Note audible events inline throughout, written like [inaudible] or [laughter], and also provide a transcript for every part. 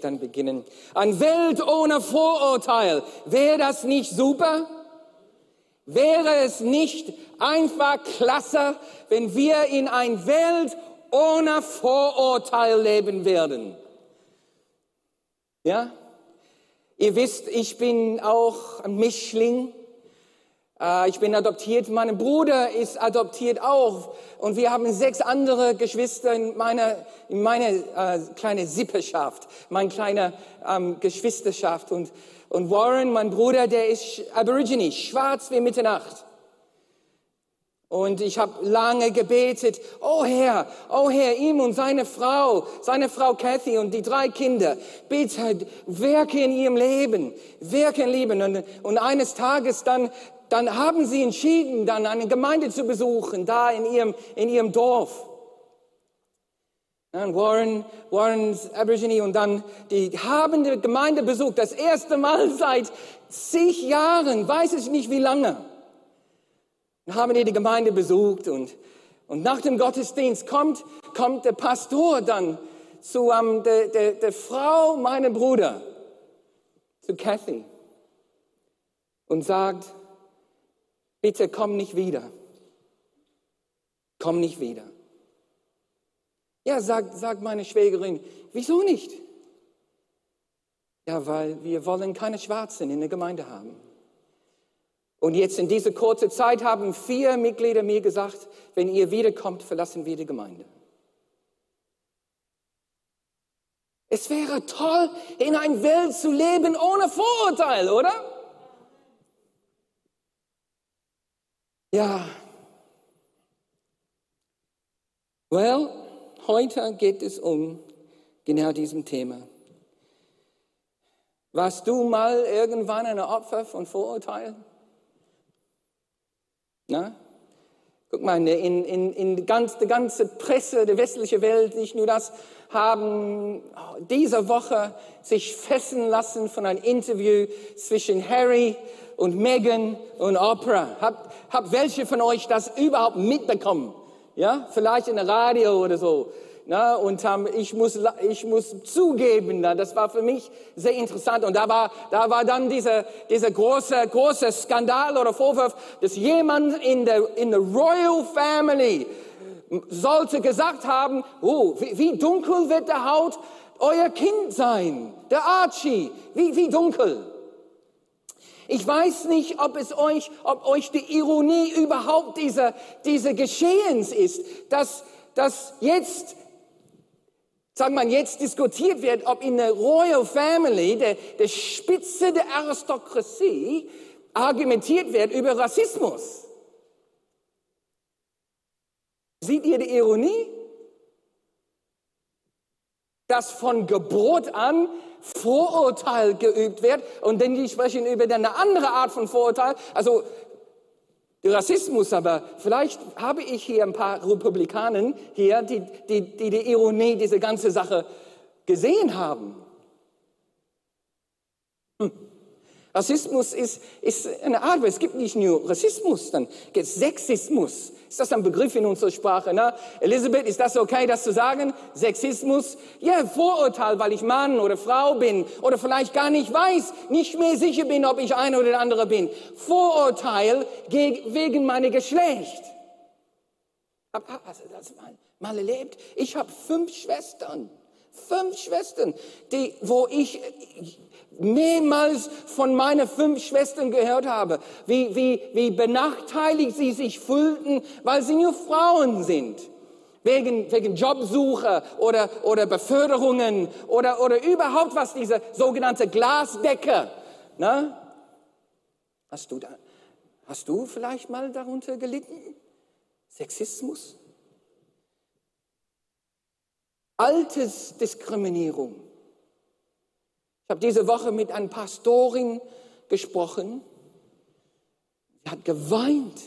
dann beginnen. Eine Welt ohne Vorurteil. Wäre das nicht super? Wäre es nicht einfach klasse, wenn wir in einer Welt ohne Vorurteil leben werden? Ja? Ihr wisst, ich bin auch ein Mischling. Äh, ich bin adoptiert. Mein Bruder ist adoptiert auch. Und wir haben sechs andere Geschwister in meiner, in meiner äh, kleine Sippeschaft, meine kleine ähm, Geschwisterschaft. Und, und Warren, mein Bruder, der ist Aborigine, schwarz wie Mitternacht. Und ich habe lange gebetet, oh Herr, oh Herr, ihm und seine Frau, seine Frau Kathy und die drei Kinder, bitte wirke in ihrem Leben, wirke in Leben. Und, und eines Tages dann, dann haben sie entschieden, dann eine Gemeinde zu besuchen, da in ihrem, in ihrem Dorf. Und Warren, Warren's Aborigine und dann, die haben die Gemeinde besucht, das erste Mal [laughs] seit zig Jahren, weiß ich nicht wie lange. Dann haben die die Gemeinde besucht und, und nach dem Gottesdienst kommt, kommt der Pastor dann zu um, der, der, der Frau meiner Bruder, zu Kathy und sagt, bitte komm nicht wieder. Komm nicht wieder. Ja, sagt, sagt meine Schwägerin, wieso nicht? Ja, weil wir wollen keine Schwarzen in der Gemeinde haben. Und jetzt in dieser kurzen Zeit haben vier Mitglieder mir gesagt, wenn ihr wiederkommt, verlassen wir die Gemeinde. Es wäre toll, in einer Welt zu leben ohne Vorurteil, oder? Ja. Well, heute geht es um genau diesem Thema. Warst du mal irgendwann ein Opfer von Vorurteilen? Na? Guck mal, in, in, in ganz, die ganze Presse der westlichen Welt, nicht nur das, haben diese Woche sich fesseln lassen von einem Interview zwischen Harry und Meghan und Oprah. Habt, habt welche von euch das überhaupt mitbekommen? Ja, vielleicht in der Radio oder so. Na, und ähm, ich, muss, ich muss zugeben, na, das war für mich sehr interessant. Und da war, da war dann dieser, dieser große, große Skandal oder Vorwurf, dass jemand in der, in der Royal Family sollte gesagt haben, oh, wie, wie dunkel wird der Haut euer Kind sein, der Archie, wie, wie dunkel. Ich weiß nicht, ob es euch, ob euch die Ironie überhaupt dieser, dieser Geschehens ist, dass, dass jetzt sagen wir jetzt diskutiert wird, ob in der Royal Family, der, der Spitze der Aristokratie, argumentiert wird über Rassismus. Seht ihr die Ironie? Dass von Geburt an Vorurteil geübt wird und dann die sprechen über eine andere Art von Vorurteil. Also Rassismus, aber vielleicht habe ich hier ein paar Republikaner hier, die die, die, die Ironie dieser ganzen Sache gesehen haben. Hm. Rassismus ist, ist eine Art, es gibt nicht nur Rassismus, dann gibt es Sexismus. Ist das ein Begriff in unserer Sprache? Ne? Elisabeth, ist das okay, das zu sagen? Sexismus? Ja, Vorurteil, weil ich Mann oder Frau bin oder vielleicht gar nicht weiß, nicht mehr sicher bin, ob ich eine oder der andere bin. Vorurteil wegen meiner Geschlecht. Hab, das mal, mal erlebt? Ich habe fünf Schwestern. Fünf Schwestern, die, wo ich mehrmals von meinen fünf Schwestern gehört habe, wie, wie, wie benachteiligt sie sich fühlten, weil sie nur Frauen sind. Wegen, wegen Jobsuche oder, oder Beförderungen oder, oder überhaupt was, diese sogenannte Glasdecke. Na? Hast du da, hast du vielleicht mal darunter gelitten? Sexismus? Altersdiskriminierung? Ich habe diese Woche mit einer Pastorin gesprochen. Sie hat geweint.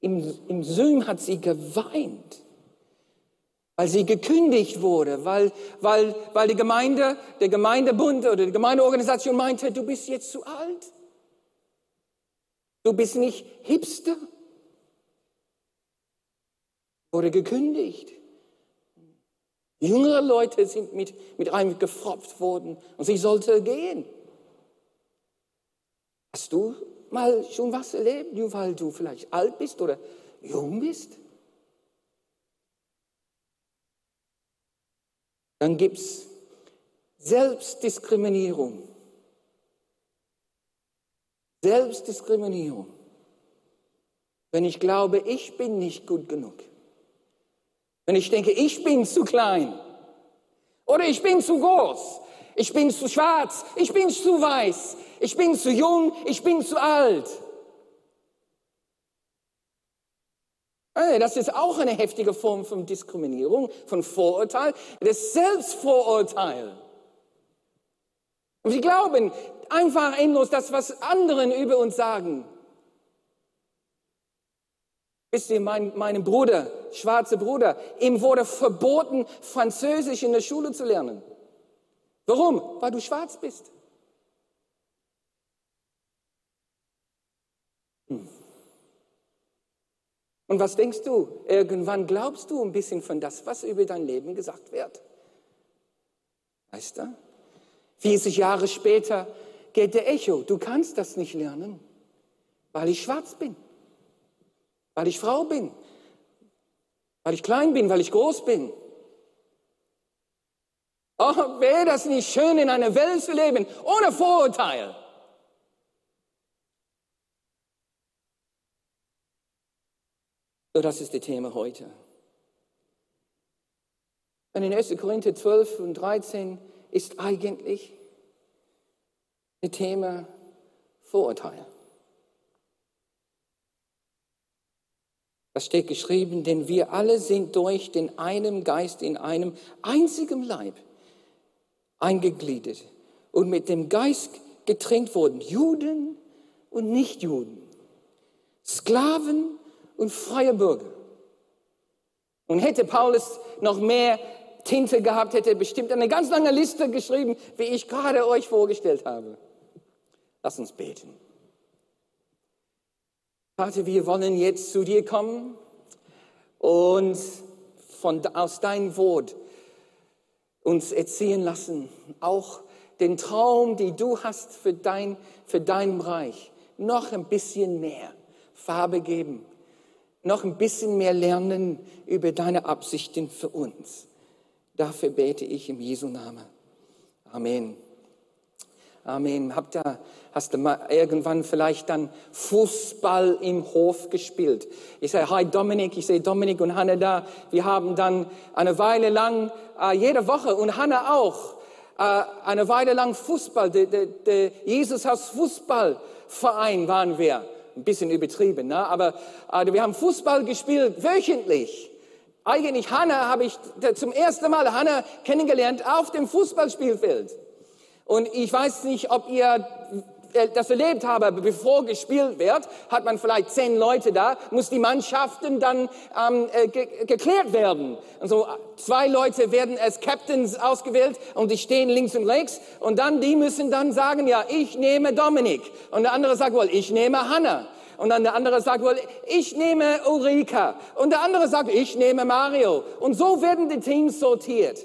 Im, Im Zoom hat sie geweint, weil sie gekündigt wurde, weil, weil, weil die Gemeinde, der Gemeindebund oder die Gemeindeorganisation meinte, du bist jetzt zu alt. Du bist nicht Hipster. Wurde gekündigt. Jüngere Leute sind mit, mit einem gefropft worden und sie sollte gehen. Hast du mal schon was erlebt, nur weil du vielleicht alt bist oder jung bist? Dann gibt es Selbstdiskriminierung. Selbstdiskriminierung. Wenn ich glaube, ich bin nicht gut genug. Wenn ich denke, ich bin zu klein. Oder ich bin zu groß. Ich bin zu schwarz. Ich bin zu weiß. Ich bin zu jung. Ich bin zu alt. Das ist auch eine heftige Form von Diskriminierung, von Vorurteil. Das Selbstvorurteil. Und wir glauben einfach endlos das, was anderen über uns sagen. Wisst ihr, mein, mein Bruder, schwarzer Bruder, ihm wurde verboten, Französisch in der Schule zu lernen. Warum? Weil du schwarz bist. Hm. Und was denkst du? Irgendwann glaubst du ein bisschen von das, was über dein Leben gesagt wird. Weißt du? 40 Jahre später geht der Echo. Du kannst das nicht lernen, weil ich schwarz bin weil ich Frau bin, weil ich klein bin, weil ich groß bin. Oh, wäre das nicht schön, in einer Welt zu leben, ohne Vorurteil. So, das ist das Thema heute. Und in 1. Korinther 12 und 13 ist eigentlich das Thema Vorurteil. Das steht geschrieben, denn wir alle sind durch den einen Geist in einem einzigen Leib eingegliedert und mit dem Geist getränkt worden. Juden und Nichtjuden, Sklaven und freie Bürger. Und hätte Paulus noch mehr Tinte gehabt, hätte er bestimmt eine ganz lange Liste geschrieben, wie ich gerade euch vorgestellt habe. Lass uns beten. Vater, wir wollen jetzt zu dir kommen und von, aus deinem Wort uns erziehen lassen, auch den Traum, den du hast für dein, für dein Reich, noch ein bisschen mehr Farbe geben, noch ein bisschen mehr lernen über deine Absichten für uns. Dafür bete ich im Jesu Namen. Amen. Amen. Habt ihr, hast du mal irgendwann vielleicht dann Fußball im Hof gespielt? Ich sage, hi Dominik, ich sehe Dominik und Hanna da. Wir haben dann eine Weile lang, äh, jede Woche und Hanna auch, äh, eine Weile lang Fußball, der, der, der Jesushaus Fußballverein waren wir. Ein bisschen übertrieben, ne? aber äh, wir haben Fußball gespielt, wöchentlich. Eigentlich Hanna habe ich zum ersten Mal Hanna kennengelernt auf dem Fußballspielfeld. Und ich weiß nicht, ob ihr äh, das erlebt habt, bevor gespielt wird, hat man vielleicht zehn Leute da, muss die Mannschaften dann ähm, äh, ge geklärt werden. Und so zwei Leute werden als Captains ausgewählt und die stehen links und rechts und dann die müssen dann sagen, ja, ich nehme Dominik. Und der andere sagt wohl, ich nehme Hannah. Und dann der andere sagt wohl, ich nehme Ulrika. Und der andere sagt, ich nehme Mario. Und so werden die Teams sortiert.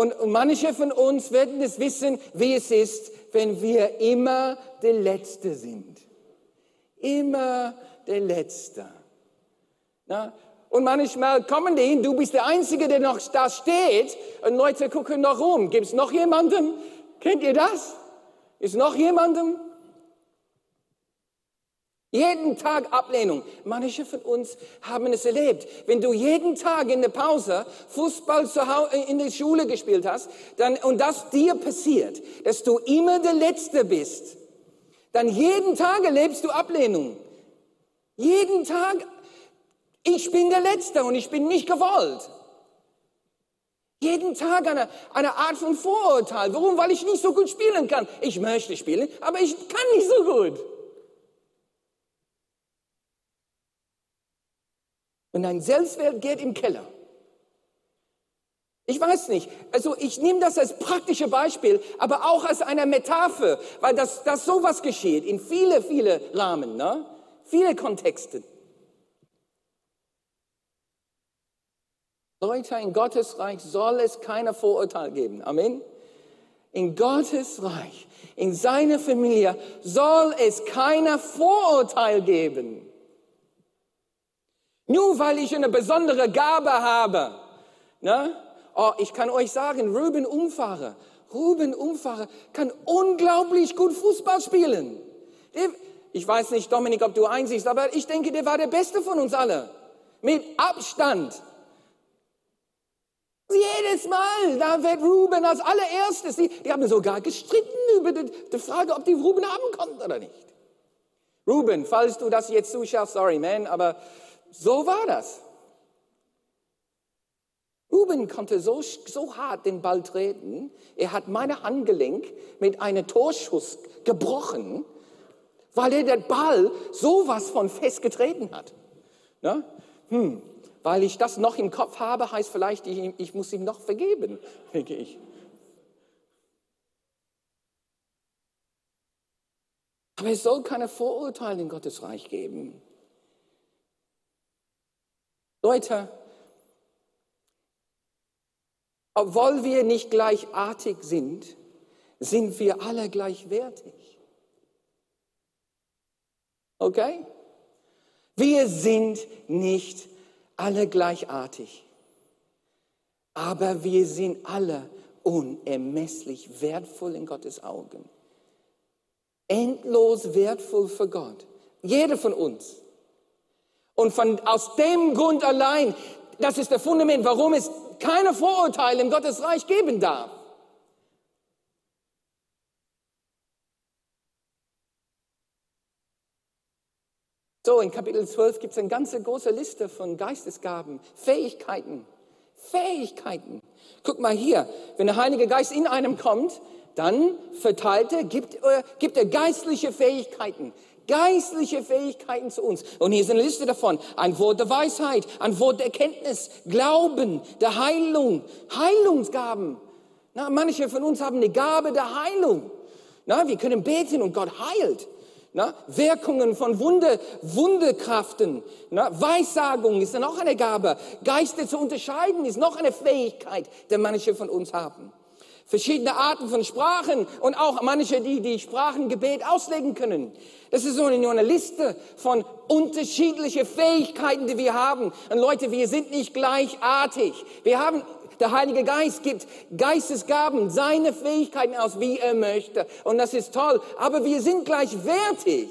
Und, manche von uns werden es wissen, wie es ist, wenn wir immer der Letzte sind. Immer der Letzte. Na? Und manchmal kommen die, du bist der Einzige, der noch da steht, und Leute gucken noch rum. Gibt es noch jemanden? Kennt ihr das? Ist noch jemanden? Jeden Tag Ablehnung. Manche von uns haben es erlebt. Wenn du jeden Tag in der Pause Fußball zu Hause, in der Schule gespielt hast, dann, und das dir passiert, dass du immer der Letzte bist, dann jeden Tag erlebst du Ablehnung. Jeden Tag, ich bin der Letzte und ich bin nicht gewollt. Jeden Tag eine, eine Art von Vorurteil. Warum? Weil ich nicht so gut spielen kann. Ich möchte spielen, aber ich kann nicht so gut. Und dein Selbstwert geht im Keller. Ich weiß nicht. Also ich nehme das als praktische Beispiel, aber auch als eine Metapher, weil das, das sowas geschieht in viele, viele Rahmen, ne? viele Kontexte. Leute, in Gottes Reich soll es keine Vorurteile geben. Amen. In Gottes Reich, in seiner Familie soll es keine Vorurteil geben. Nur weil ich eine besondere Gabe habe. Ne? Oh, ich kann euch sagen, Ruben Umfahrer, Ruben Umfahrer kann unglaublich gut Fußball spielen. Ich weiß nicht, Dominik, ob du einsiehst, aber ich denke, der war der Beste von uns alle. Mit Abstand. Jedes Mal, da wird Ruben als allererstes. Die, die haben sogar gestritten über die, die, Frage, ob die Ruben haben konnten oder nicht. Ruben, falls du das jetzt zuschaust, sorry man, aber so war das. Ruben konnte so, so hart den Ball treten, er hat meine Handgelenk mit einem Torschuss gebrochen, weil er den Ball sowas von fest getreten hat. Ne? Hm, weil ich das noch im Kopf habe, heißt vielleicht, ich, ich muss ihm noch vergeben, [laughs] denke ich. Aber es soll keine Vorurteile in Gottes Reich geben. Leute, obwohl wir nicht gleichartig sind, sind wir alle gleichwertig. Okay? Wir sind nicht alle gleichartig, aber wir sind alle unermesslich wertvoll in Gottes Augen. Endlos wertvoll für Gott. Jeder von uns. Und von, aus dem Grund allein, das ist der Fundament, warum es keine Vorurteile im Gottesreich geben darf. So, in Kapitel 12 gibt es eine ganze große Liste von Geistesgaben, Fähigkeiten. Fähigkeiten. Guck mal hier, wenn der Heilige Geist in einem kommt, dann verteilt er, gibt, er, gibt er geistliche Fähigkeiten. Geistliche Fähigkeiten zu uns. Und hier ist eine Liste davon. Ein Wort der Weisheit, ein Wort der Erkenntnis, Glauben, der Heilung, Heilungsgaben. Na, manche von uns haben eine Gabe der Heilung. Na, wir können beten und Gott heilt. Na, Wirkungen von Wunde, Wundekraften. Na, Weissagung ist dann auch eine Gabe. Geister zu unterscheiden ist noch eine Fähigkeit, die manche von uns haben. Verschiedene Arten von Sprachen und auch manche, die die Sprachengebet auslegen können. Das ist nur eine Liste von unterschiedlichen Fähigkeiten, die wir haben. Und Leute, wir sind nicht gleichartig. Wir haben der Heilige Geist gibt Geistesgaben, seine Fähigkeiten aus, wie er möchte. Und das ist toll. Aber wir sind gleichwertig.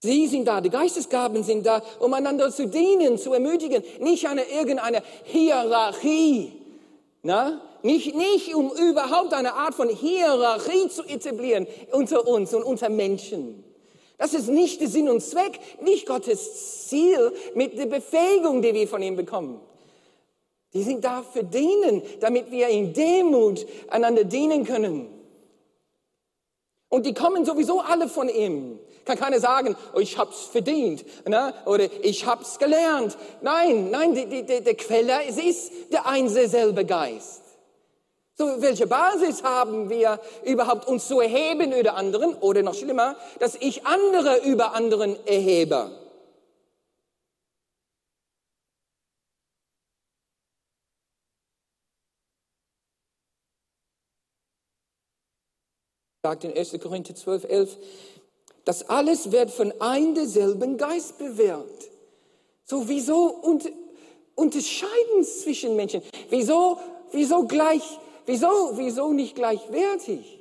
Sie sind da, die Geistesgaben sind da, um einander zu dienen, zu ermutigen, nicht eine irgendeine Hierarchie, na? Nicht, nicht um überhaupt eine Art von Hierarchie zu etablieren unter uns und unter Menschen. Das ist nicht der Sinn und Zweck, nicht Gottes Ziel mit der Befähigung, die wir von ihm bekommen. Die sind da für dienen, damit wir in Demut einander dienen können. Und die kommen sowieso alle von ihm. Kann keiner sagen, oh, ich hab's verdient, ne? oder ich hab's gelernt. Nein, nein, die, die, die, der Quelle, es ist der ein selbe Geist. So, welche Basis haben wir überhaupt, uns zu erheben über anderen? Oder noch schlimmer, dass ich andere über anderen erhebe. sagt in 1. Korinther 12, 11, das alles wird von einem derselben Geist bewährt. So, wieso unterscheiden zwischen Menschen? Wieso, wieso gleich Wieso, wieso nicht gleichwertig?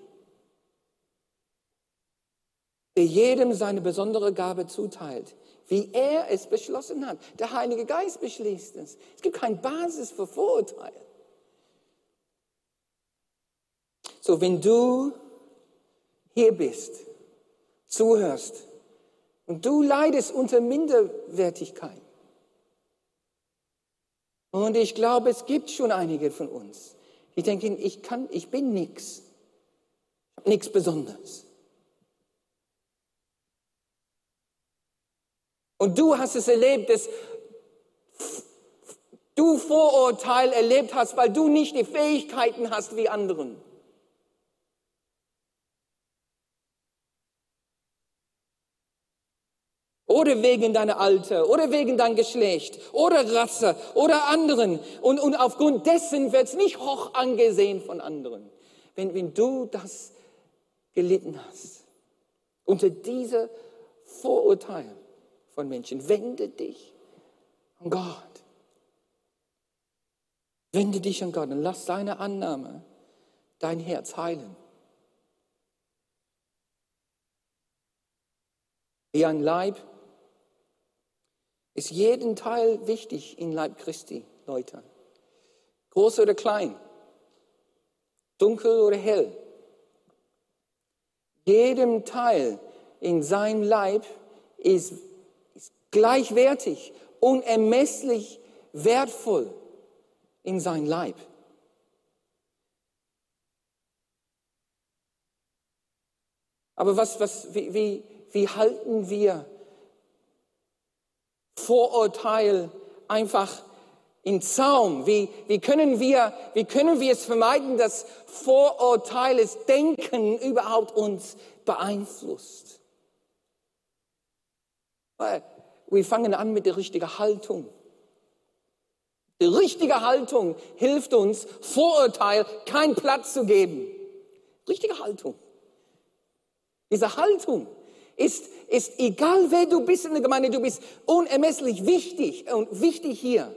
Der jedem seine besondere Gabe zuteilt, wie er es beschlossen hat. Der Heilige Geist beschließt es. Es gibt keine Basis für Vorurteile. So, wenn du hier bist, zuhörst und du leidest unter Minderwertigkeit, und ich glaube, es gibt schon einige von uns, die denken, ich kann, ich bin nichts. Nichts Besonderes. Und du hast es erlebt, dass du Vorurteil erlebt hast, weil du nicht die Fähigkeiten hast wie anderen. Oder wegen deiner Alter oder wegen dein Geschlecht oder Rasse oder anderen. Und, und aufgrund dessen wird es nicht hoch angesehen von anderen. Wenn, wenn du das gelitten hast, unter diese Vorurteile von Menschen, wende dich an Gott. Wende dich an Gott und lass seine Annahme dein Herz heilen. Wie ein Leib ist jeden Teil wichtig im Leib Christi, Leute. Groß oder klein, dunkel oder hell. Jedem Teil in seinem Leib ist, ist gleichwertig, unermesslich wertvoll in sein Leib. Aber was, was, wie, wie, wie halten wir Vorurteil einfach in Zaum? Wie, wie, können wir, wie können wir es vermeiden, dass Vorurteiles Denken überhaupt uns beeinflusst? Wir fangen an mit der richtigen Haltung. Die richtige Haltung hilft uns, Vorurteil keinen Platz zu geben. Richtige Haltung. Diese Haltung ist, ist egal wer du bist in der Gemeinde, du bist unermesslich wichtig und wichtig hier.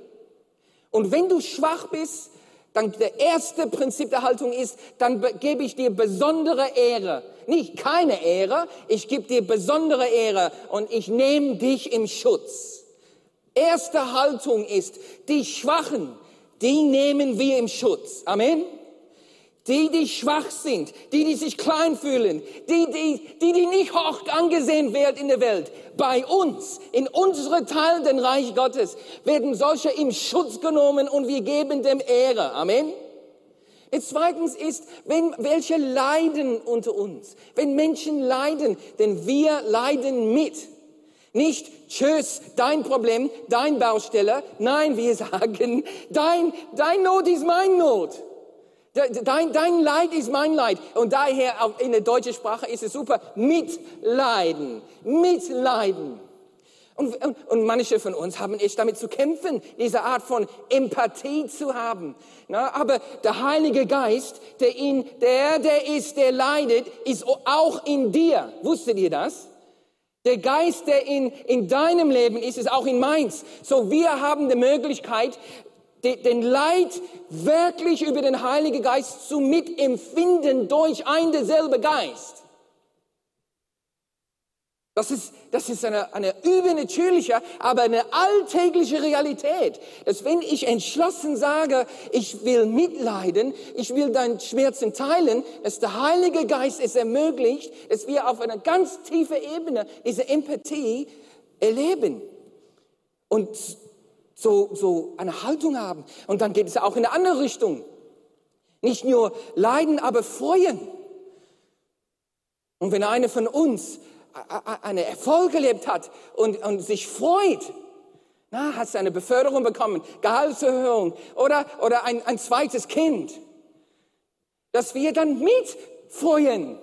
Und wenn du schwach bist, dann der erste Prinzip der Haltung ist, dann gebe ich dir besondere Ehre. Nicht keine Ehre, ich gebe dir besondere Ehre und ich nehme dich im Schutz erste Haltung ist, die Schwachen, die nehmen wir im Schutz. Amen. Die, die schwach sind, die, die sich klein fühlen, die, die, die, die nicht hoch angesehen werden in der Welt. Bei uns, in unsere Teil des Reich Gottes, werden solche im Schutz genommen und wir geben dem Ehre. Amen. Und zweitens ist, wenn welche leiden unter uns, wenn Menschen leiden, denn wir leiden mit. Nicht, tschüss, dein Problem, dein Baustelle. Nein, wir [laughs] sagen, dein, dein Not ist mein Not. Dein, dein Leid ist mein Leid. Und daher in der deutschen Sprache ist es super, mitleiden, mitleiden. Und, und, und manche von uns haben echt damit zu kämpfen, diese Art von Empathie zu haben. Na, aber der Heilige Geist, der, in, der, der ist, der leidet, ist auch in dir. Wusstet ihr das? Der Geist, der in, in deinem Leben ist, ist auch in meins. So, wir haben die Möglichkeit, den Leid wirklich über den Heiligen Geist zu mitempfinden durch ein derselbe Geist. Das ist, das ist eine, eine übernatürliche, aber eine alltägliche Realität. Dass wenn ich entschlossen sage, ich will mitleiden, ich will deinen Schmerzen teilen, dass der Heilige Geist es ermöglicht, dass wir auf einer ganz tiefen Ebene diese Empathie erleben. Und so, so eine Haltung haben. Und dann geht es auch in eine andere Richtung. Nicht nur leiden, aber freuen. Und wenn einer von uns eine Erfolg gelebt hat und, und sich freut, na, hast eine Beförderung bekommen, Gehaltserhöhung oder, oder ein, ein zweites Kind, dass wir dann mitfreuen,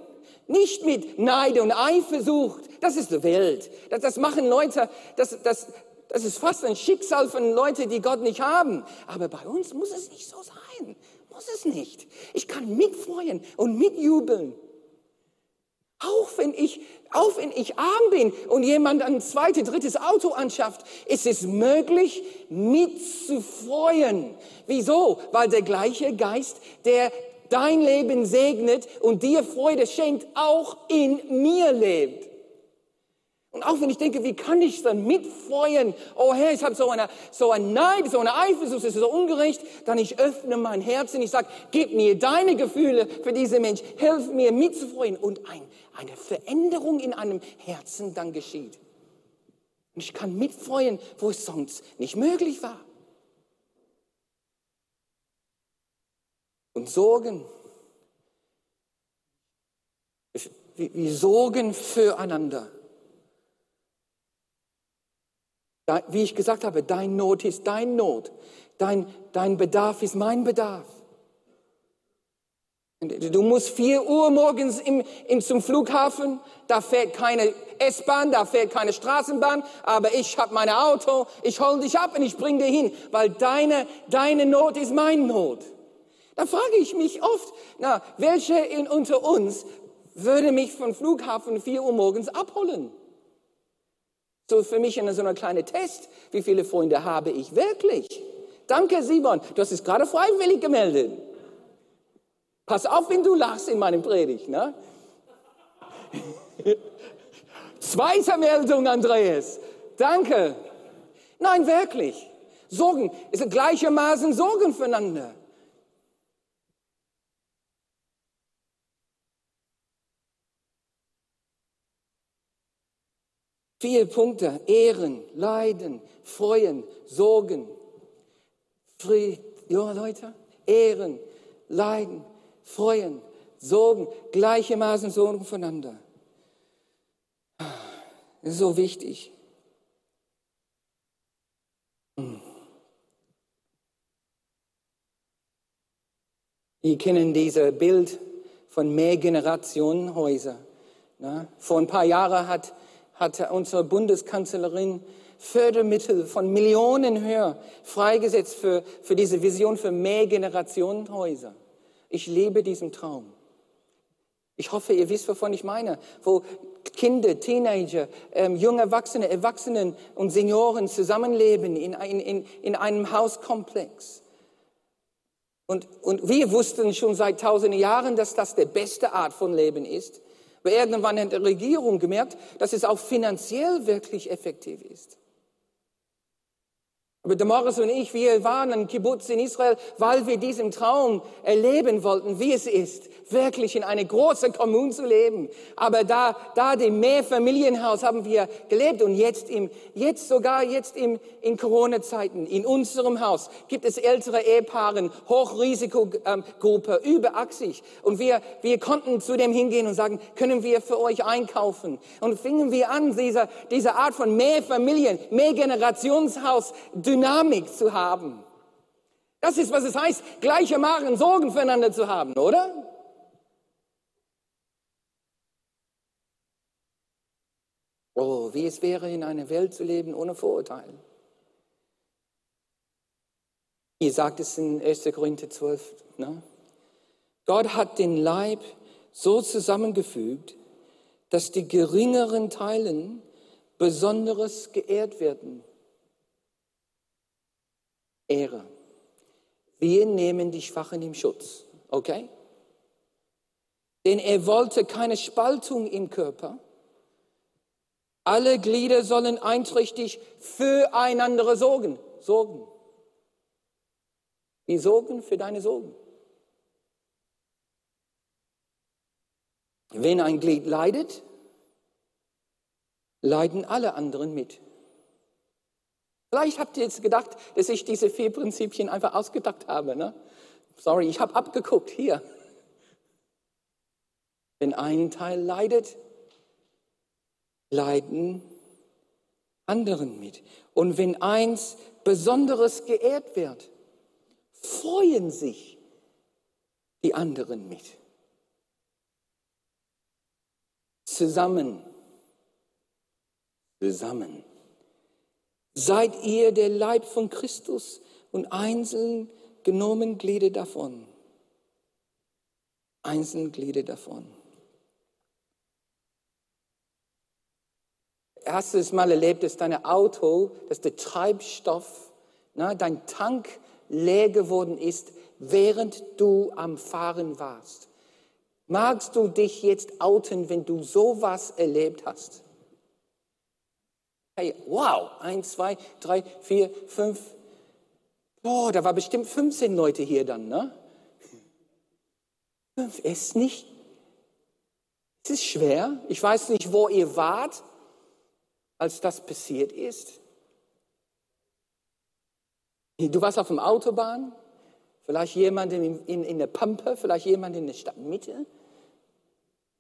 nicht mit Neid und Eifersucht. Das ist die Welt. Das, das machen Leute, das, das, das ist fast ein Schicksal von Leuten, die Gott nicht haben. Aber bei uns muss es nicht so sein. Muss es nicht. Ich kann mitfreuen und mitjubeln. Auch wenn ich, auch wenn ich arm bin und jemand ein zweites, drittes Auto anschafft, ist es möglich, mitzufreuen. Wieso? Weil der gleiche Geist, der dein Leben segnet und dir Freude schenkt, auch in mir lebt. Und auch wenn ich denke, wie kann ich dann mitfreuen? Oh Herr, ich habe so eine, so ein Neid, so eine Eifersucht, es ist so ungerecht. Dann ich öffne mein Herz und ich sage, gib mir deine Gefühle für diese Mensch. Hilf mir mitzufreuen. Und ein, eine Veränderung in einem Herzen dann geschieht. Und ich kann mitfreuen, wo es sonst nicht möglich war. Und Sorgen. Wir sorgen füreinander. Wie ich gesagt habe, dein Not ist dein Not. Dein, dein Bedarf ist mein Bedarf. Du musst vier Uhr morgens im, im, zum Flughafen, da fährt keine S-Bahn, da fährt keine Straßenbahn, aber ich habe mein Auto, ich hole dich ab und ich bringe dich hin, weil deine, deine Not ist meine Not. Da frage ich mich oft, na, welche in, unter uns würde mich vom Flughafen vier Uhr morgens abholen? So für mich eine, so eine kleine Test, wie viele Freunde habe ich wirklich? Danke, Simon, du hast es gerade freiwillig gemeldet. Pass auf, wenn du lachst in meinem Predigt. Ne? [laughs] Zweite Meldung, Andreas. Danke. Nein, wirklich. Sorgen ist gleichermaßen Sorgen füreinander. Vier Punkte. Ehren, Leiden, Freuen, Sorgen. Fried, ja, Leute. Ehren, Leiden, freuen, sorgen, gleichermaßen sorgen voneinander. Das ist so wichtig. Wir kennen dieses Bild von Mehrgenerationenhäusern. Vor ein paar Jahren hat, hat unsere Bundeskanzlerin Fördermittel von Millionen höher freigesetzt für, für diese Vision für Mehrgenerationenhäuser. Ich lebe diesen Traum. Ich hoffe, ihr wisst, wovon ich meine, wo Kinder, Teenager, ähm, junge Erwachsene, Erwachsenen und Senioren zusammenleben in, in, in einem Hauskomplex. Und, und wir wussten schon seit tausenden Jahren, dass das die beste Art von Leben ist. Aber irgendwann hat die Regierung gemerkt, dass es auch finanziell wirklich effektiv ist. Aber Damaris und ich, wir waren ein Kibbutz in Israel, weil wir diesen Traum erleben wollten, wie es ist, wirklich in eine große Kommune zu leben. Aber da, da dem Mehrfamilienhaus haben wir gelebt und jetzt im, jetzt sogar jetzt im, in Corona-Zeiten, in unserem Haus gibt es ältere Ehepaare, Hochrisikogruppe, über 80. Und wir, wir konnten zu dem hingehen und sagen, können wir für euch einkaufen? Und fingen wir an, diese, diese Art von Mehrfamilien, Mehrgenerationshaus, Dynamik zu haben. Das ist, was es heißt, gleichermaßen Sorgen füreinander zu haben, oder? Oh, wie es wäre, in einer Welt zu leben ohne Vorurteile. Ihr sagt es in 1. Korinther 12. Ne? Gott hat den Leib so zusammengefügt, dass die geringeren Teilen besonderes geehrt werden. Ehre. Wir nehmen die Schwachen im Schutz, okay? Denn er wollte keine Spaltung im Körper. Alle Glieder sollen einträchtig füreinander sorgen. Sorgen. Wir sorgen für deine Sorgen. Wenn ein Glied leidet, leiden alle anderen mit. Vielleicht habt ihr jetzt gedacht, dass ich diese vier Prinzipien einfach ausgedacht habe. Ne? Sorry, ich habe abgeguckt hier. Wenn ein Teil leidet, leiden anderen mit. Und wenn eins Besonderes geehrt wird, freuen sich die anderen mit. Zusammen, zusammen seid ihr der Leib von Christus und einzeln genommen Glieder davon. Einzeln Glieder davon. Hast du es mal erlebt, dass dein Auto, dass der Treibstoff, na, dein Tank leer geworden ist, während du am Fahren warst? Magst du dich jetzt outen, wenn du sowas erlebt hast? Hey, wow, eins, zwei, drei, vier, fünf. Boah, da war bestimmt 15 Leute hier dann, ne? Fünf ist nicht. Es ist schwer. Ich weiß nicht, wo ihr wart, als das passiert ist. Du warst auf dem Autobahn, vielleicht jemand in, in, in der Pampe, vielleicht jemand in der Stadtmitte.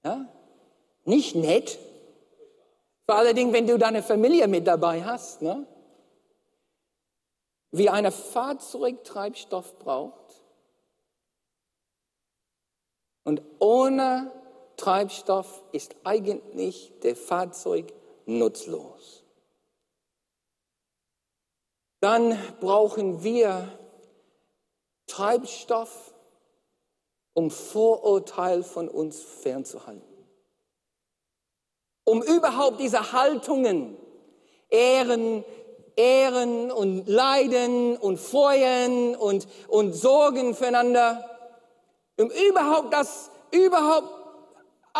Ja? Nicht nett, vor Dingen, wenn du deine Familie mit dabei hast, ne? wie ein Fahrzeug Treibstoff braucht, Und ohne Treibstoff ist eigentlich der Fahrzeug nutzlos. Dann brauchen wir Treibstoff, um Vorurteil von uns fernzuhalten. Um überhaupt diese Haltungen, Ehren, Ehren und Leiden und Feuern und, und Sorgen füreinander, um überhaupt das überhaupt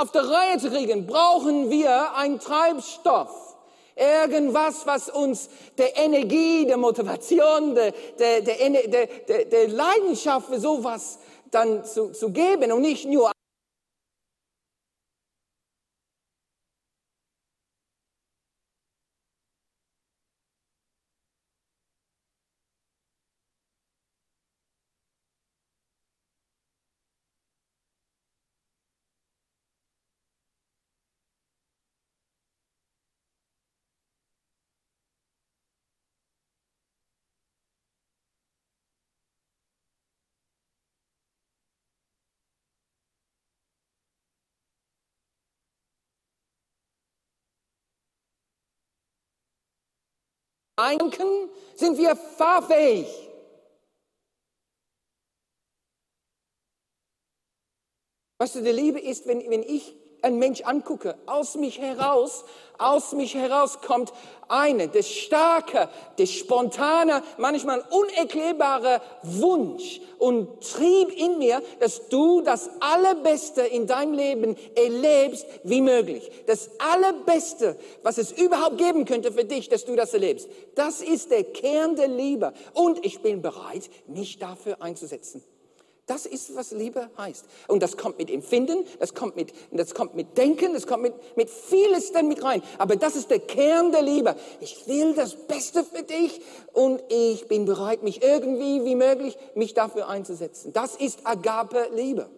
auf der Reihe zu kriegen, brauchen wir einen Treibstoff. Irgendwas, was uns der Energie, der Motivation, der, der, der, der, der Leidenschaft für sowas dann zu, zu geben und nicht nur Denken sind wir fahrfähig. Was du, die Liebe ist, wenn, wenn ich einen Mensch angucke, aus mich heraus, aus mich heraus kommt eine, der starke, der spontane, manchmal unerklärbare Wunsch und Trieb in mir, dass du das Allerbeste in deinem Leben erlebst wie möglich. Das Allerbeste, was es überhaupt geben könnte für dich, dass du das erlebst. Das ist der Kern der Liebe. Und ich bin bereit, mich dafür einzusetzen. Das ist, was Liebe heißt. Und das kommt mit Empfinden, das kommt mit, das kommt mit Denken, das kommt mit, mit vieles dann mit rein. Aber das ist der Kern der Liebe. Ich will das Beste für dich und ich bin bereit, mich irgendwie wie möglich, mich dafür einzusetzen. Das ist Agape Liebe.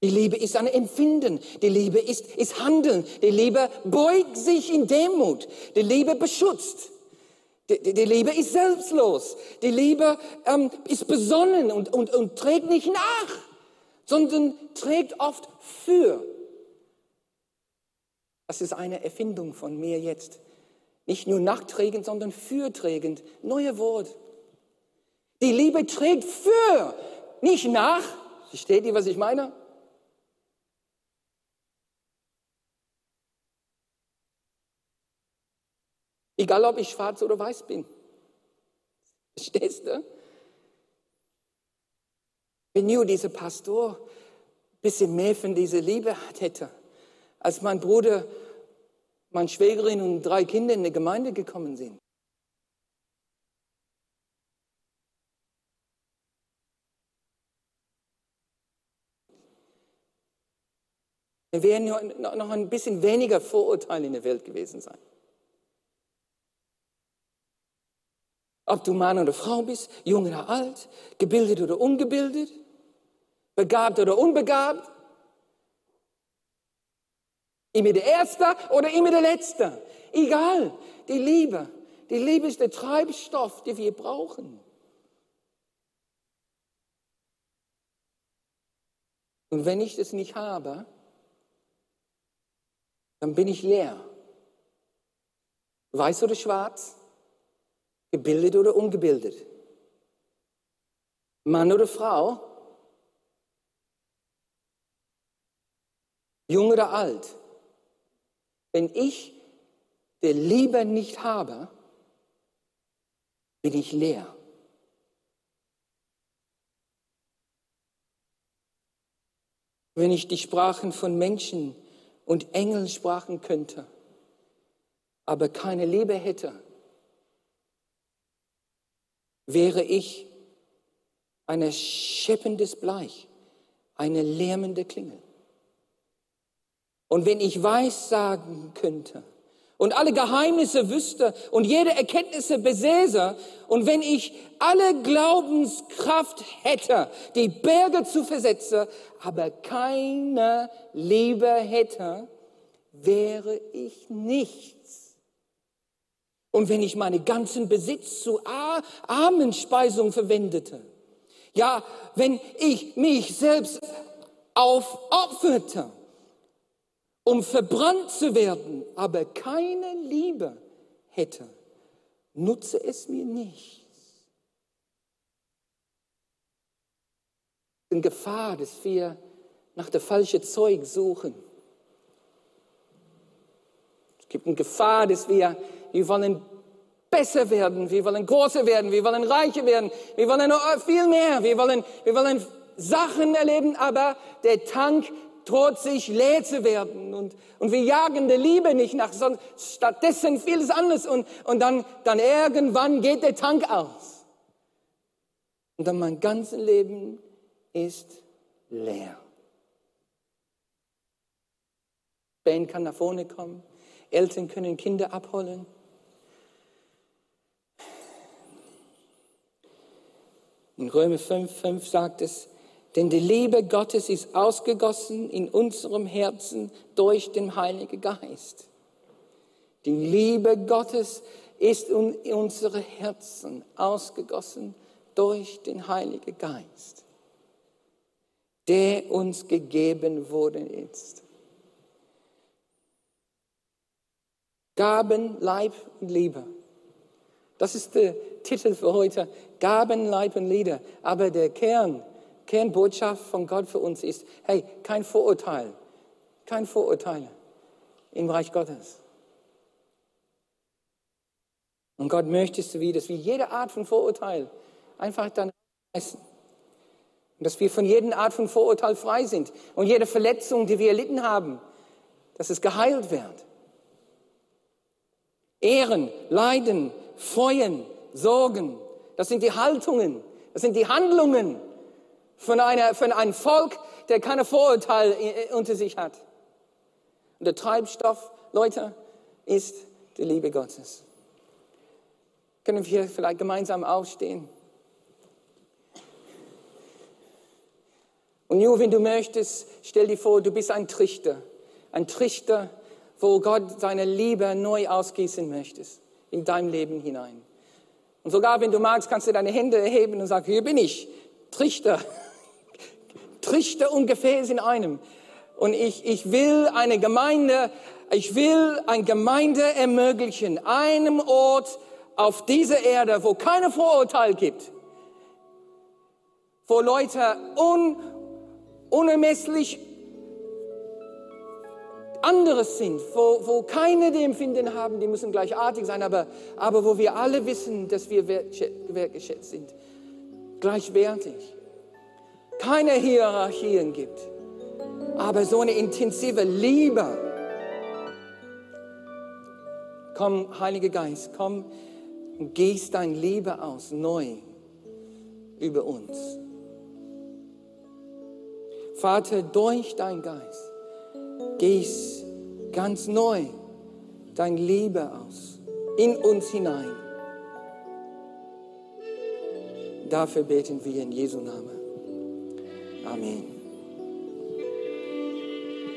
Die Liebe ist ein Empfinden. Die Liebe ist, ist Handeln. Die Liebe beugt sich in Demut. Die Liebe beschützt. Die, die, Liebe ist selbstlos. Die Liebe ähm, ist besonnen und, und, und trägt nicht nach, sondern trägt oft für. Das ist eine Erfindung von mir jetzt. Nicht nur nachträgend, sondern fürträgend. Neue Wort. Die Liebe trägt für, nicht nach. Versteht ihr, was ich meine? Egal, ob ich schwarz oder weiß bin. Verstehst du? Wenn nur dieser Pastor ein bisschen mehr von dieser Liebe hätte, als mein Bruder, meine Schwägerin und drei Kinder in die Gemeinde gekommen sind. Wir wären noch ein bisschen weniger Vorurteile in der Welt gewesen sein. Ob du Mann oder Frau bist, jung oder alt, gebildet oder ungebildet, begabt oder unbegabt, immer der Erste oder immer der Letzte. Egal, die Liebe. Die Liebe ist der Treibstoff, den wir brauchen. Und wenn ich das nicht habe, dann bin ich leer. Weiß oder schwarz? Gebildet oder ungebildet? Mann oder Frau? Jung oder alt? Wenn ich der Liebe nicht habe, bin ich leer. Wenn ich die Sprachen von Menschen und Engeln sprachen könnte, aber keine Liebe hätte, wäre ich ein scheppendes Bleich, eine lärmende Klingel. Und wenn ich weiß sagen könnte und alle Geheimnisse wüsste und jede Erkenntnisse besäße und wenn ich alle Glaubenskraft hätte, die Berge zu versetzen, aber keine Liebe hätte, wäre ich nicht und wenn ich meinen ganzen Besitz zu Armenspeisung verwendete, Ja, wenn ich mich selbst aufopferte, um verbrannt zu werden, aber keine Liebe hätte, nutze es mir nichts. In Gefahr, dass wir nach der falschen Zeug suchen. Es gibt eine Gefahr, dass wir, wir wollen besser werden, wir wollen größer werden, wir wollen reicher werden, wir wollen viel mehr, wir wollen, wir wollen Sachen erleben, aber der Tank droht sich leer zu werden. Und, und wir jagen der Liebe nicht nach, sondern stattdessen vieles anderes. Und, und dann, dann irgendwann geht der Tank aus. Und dann mein ganzes Leben ist leer. Band kann nach vorne kommen, Eltern können Kinder abholen. In Römer 5, 5 sagt es, denn die Liebe Gottes ist ausgegossen in unserem Herzen durch den Heiligen Geist. Die Liebe Gottes ist in unsere Herzen ausgegossen durch den Heiligen Geist, der uns gegeben worden ist. Gaben, Leib und Liebe. Das ist der Titel für heute. Gaben, Leib und Liebe. Aber der Kern, Kernbotschaft von Gott für uns ist, hey, kein Vorurteil. Kein Vorurteil im Reich Gottes. Und Gott möchte es wie, dass wir jede Art von Vorurteil einfach dann essen. Und dass wir von jeder Art von Vorurteil frei sind. Und jede Verletzung, die wir erlitten haben, dass es geheilt wird. Ehren, Leiden, Freuen, Sorgen. Das sind die Haltungen, das sind die Handlungen von, einer, von einem Volk, der keine Vorurteile unter sich hat. Und der Treibstoff, Leute, ist die Liebe Gottes. Können wir vielleicht gemeinsam aufstehen? Und nur wenn du möchtest, stell dir vor, du bist ein Trichter. Ein Trichter, wo Gott seine Liebe neu ausgießen möchte in dein Leben hinein. Und sogar wenn du magst, kannst du deine Hände erheben und sagen, hier bin ich, Trichter. [laughs] Trichter und Gefäß in einem. Und ich, ich will eine Gemeinde, ich will eine Gemeinde ermöglichen, einem Ort auf dieser Erde, wo keine Vorurteile gibt, wo Leute un, unermesslich anderes sind, wo, wo keine die Empfinden haben, die müssen gleichartig sein, aber, aber wo wir alle wissen, dass wir wertgeschätzt sind, gleichwertig. Keine Hierarchien gibt, aber so eine intensive Liebe. Komm, Heiliger Geist, komm und gieß dein Liebe aus, neu über uns. Vater, durch dein Geist gieß ganz neu dein Liebe aus in uns hinein. Dafür beten wir in Jesu Namen. Amen.